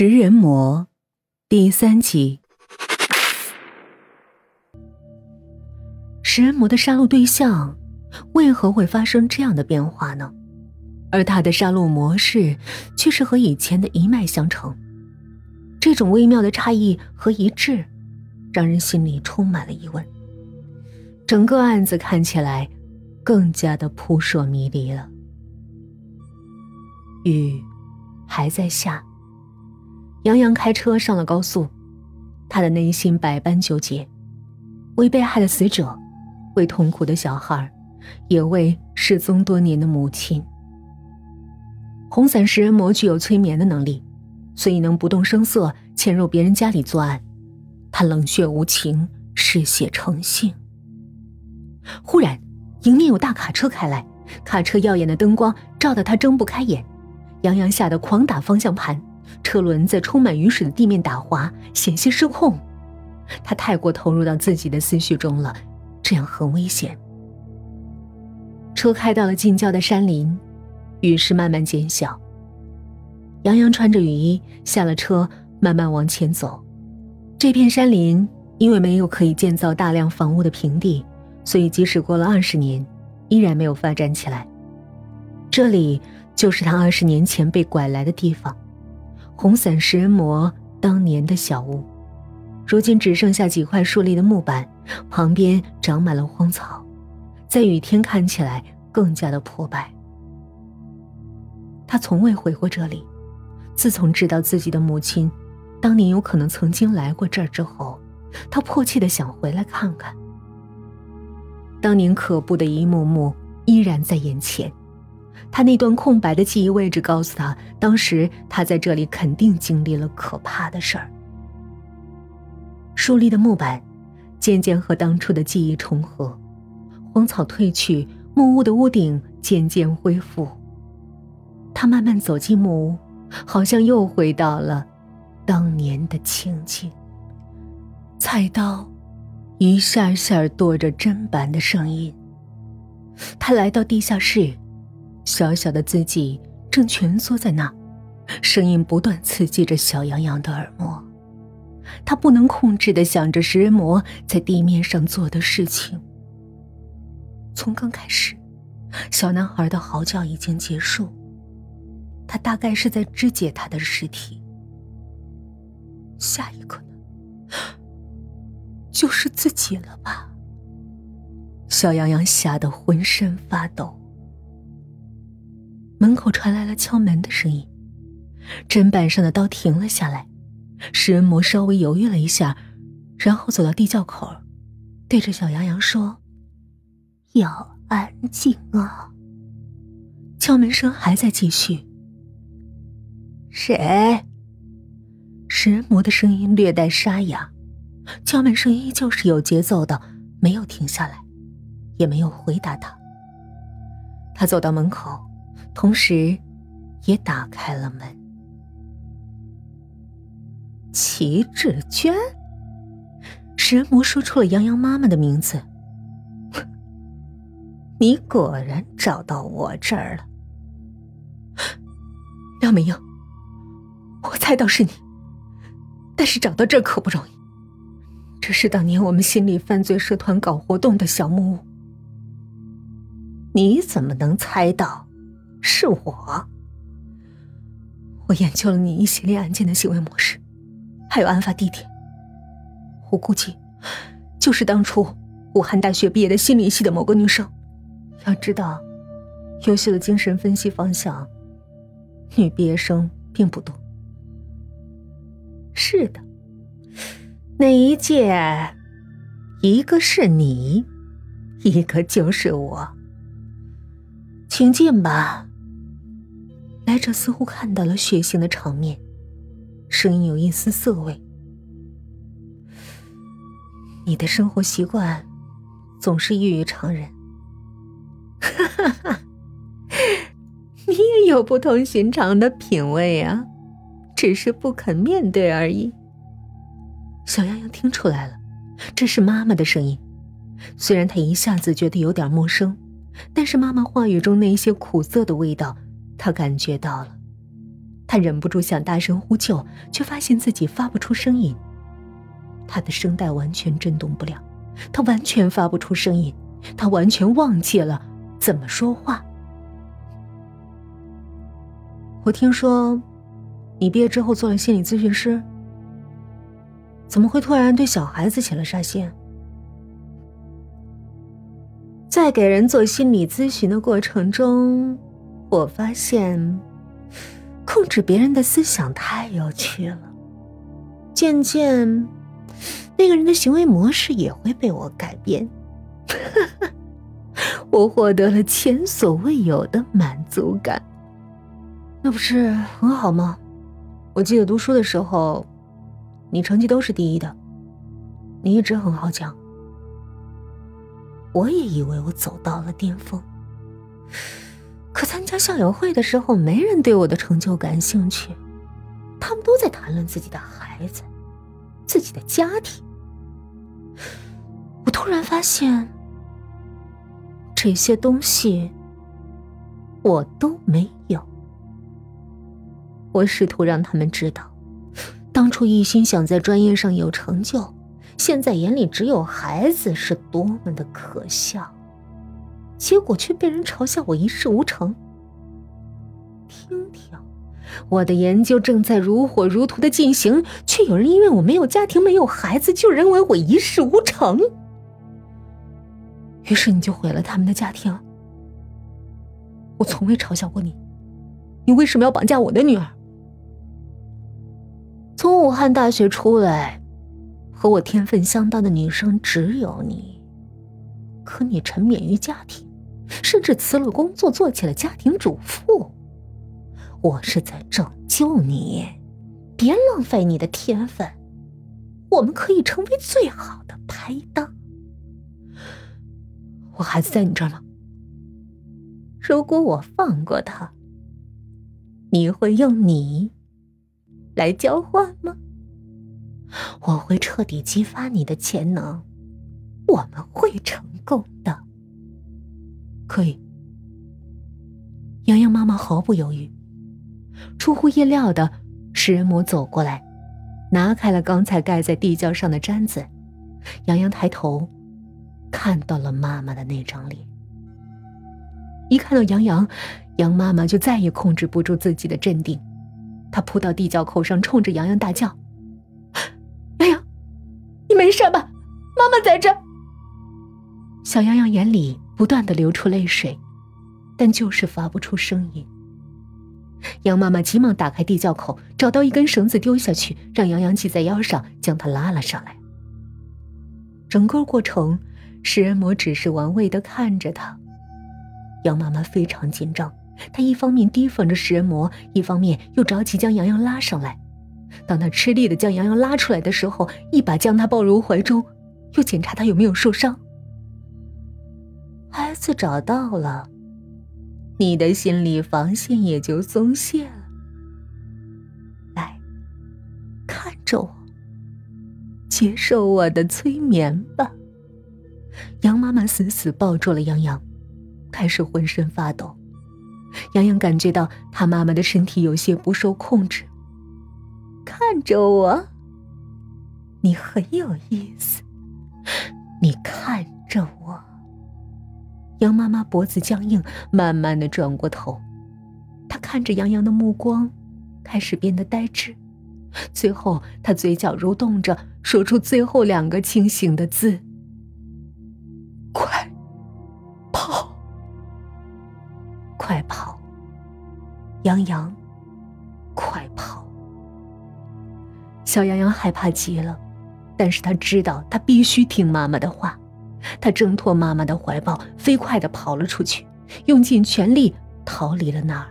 食人魔第三集。食人魔的杀戮对象为何会发生这样的变化呢？而他的杀戮模式却是和以前的一脉相承。这种微妙的差异和一致，让人心里充满了疑问。整个案子看起来更加的扑朔迷离了。雨还在下。杨洋开车上了高速，他的内心百般纠结，为被害的死者，为痛苦的小孩，也为失踪多年的母亲。红伞食人魔具有催眠的能力，所以能不动声色潜入别人家里作案。他冷血无情，嗜血成性。忽然，迎面有大卡车开来，卡车耀眼的灯光照得他睁不开眼，杨洋吓得狂打方向盘。车轮在充满雨水的地面打滑，险些失控。他太过投入到自己的思绪中了，这样很危险。车开到了近郊的山林，雨势慢慢减小。杨洋穿着雨衣下了车，慢慢往前走。这片山林因为没有可以建造大量房屋的平地，所以即使过了二十年，依然没有发展起来。这里就是他二十年前被拐来的地方。红伞食人魔当年的小屋，如今只剩下几块竖立的木板，旁边长满了荒草，在雨天看起来更加的破败。他从未回过这里，自从知道自己的母亲当年有可能曾经来过这儿之后，他迫切的想回来看看。当年可怖的一幕幕依然在眼前。他那段空白的记忆位置告诉他，当时他在这里肯定经历了可怕的事儿。竖立的木板渐渐和当初的记忆重合，荒草褪去，木屋的屋顶渐渐恢复。他慢慢走进木屋，好像又回到了当年的情景。菜刀一下下剁着砧板的声音。他来到地下室。小小的自己正蜷缩在那，声音不断刺激着小羊羊的耳膜。他不能控制的想着食人魔在地面上做的事情。从刚开始，小男孩的嚎叫已经结束，他大概是在肢解他的尸体。下一个呢？就是自己了吧？小羊羊吓得浑身发抖。门口传来了敲门的声音，砧板上的刀停了下来。食人魔稍微犹豫了一下，然后走到地窖口，对着小羊羊说：“要安静啊。”敲门声还在继续。谁？食人魔的声音略带沙哑，敲门声依旧是有节奏的，没有停下来，也没有回答他。他走到门口。同时，也打开了门。齐志娟，食人魔说出了杨洋妈妈的名字。你果然找到我这儿了，梁美英。我猜到是你，但是找到这可不容易。这是当年我们心理犯罪社团搞活动的小木屋。你怎么能猜到？是我，我研究了你一系列案件的行为模式，还有案发地点。我估计，就是当初武汉大学毕业的心理系的某个女生。要知道，优秀的精神分析方向，女毕业生并不多。是的，那一届，一个是你，一个就是我。请进吧。这似乎看到了血腥的场面，声音有一丝涩味。你的生活习惯总是异于常人。哈哈哈，你也有不同寻常的品味啊，只是不肯面对而已。小洋洋听出来了，这是妈妈的声音。虽然她一下子觉得有点陌生，但是妈妈话语中那些苦涩的味道。他感觉到了，他忍不住想大声呼救，却发现自己发不出声音。他的声带完全震动不了，他完全发不出声音，他完全忘记了怎么说话。我听说，你毕业之后做了心理咨询师，怎么会突然对小孩子起了杀心？在给人做心理咨询的过程中，我发现。控制别人的思想太有趣了，渐渐，那个人的行为模式也会被我改变。我获得了前所未有的满足感，那不是很好吗？我记得读书的时候，你成绩都是第一的，你一直很好讲。我也以为我走到了巅峰。可参加校友会的时候，没人对我的成就感兴趣，他们都在谈论自己的孩子、自己的家庭。我突然发现，这些东西我都没有。我试图让他们知道，当初一心想在专业上有成就，现在眼里只有孩子是多么的可笑。结果却被人嘲笑我一事无成。听听，我的研究正在如火如荼的进行，却有人因为我没有家庭、没有孩子，就认为我一事无成。于是你就毁了他们的家庭。我从未嘲笑过你，你为什么要绑架我的女儿？从武汉大学出来，和我天分相当的女生只有你，可你沉湎于家庭。甚至辞了工作，做起了家庭主妇。我是在拯救你，别浪费你的天分。我们可以成为最好的拍档。我孩子在你这儿吗？如果我放过他，你会用你来交换吗？我会彻底激发你的潜能，我们会成功的。可以。洋洋妈妈毫不犹豫。出乎意料的，食人魔走过来，拿开了刚才盖在地窖上的毡子。洋洋抬头，看到了妈妈的那张脸。一看到杨洋，杨妈妈就再也控制不住自己的镇定，她扑到地窖口上，冲着洋洋大叫：“洋洋，你没事吧？妈妈在这。”小洋洋眼里。不断的流出泪水，但就是发不出声音。杨妈妈急忙打开地窖口，找到一根绳子丢下去，让杨洋系在腰上，将他拉了上来。整个过程，食人魔只是玩味的看着他。杨妈妈非常紧张，她一方面提防着食人魔，一方面又着急将杨洋拉上来。当她吃力的将杨洋拉出来的时候，一把将他抱入怀中，又检查他有没有受伤。孩子找到了，你的心理防线也就松懈了。来，看着我，接受我的催眠吧。杨妈妈死死抱住了杨洋，开始浑身发抖。杨洋感觉到他妈妈的身体有些不受控制。看着我，你很有意思。你看着我。杨妈妈脖子僵硬，慢慢的转过头，她看着杨洋的目光开始变得呆滞，最后她嘴角蠕动着，说出最后两个清醒的字：“快跑，快跑，杨洋，快跑！”小杨洋害怕极了，但是他知道他必须听妈妈的话。他挣脱妈妈的怀抱，飞快的跑了出去，用尽全力逃离了那儿。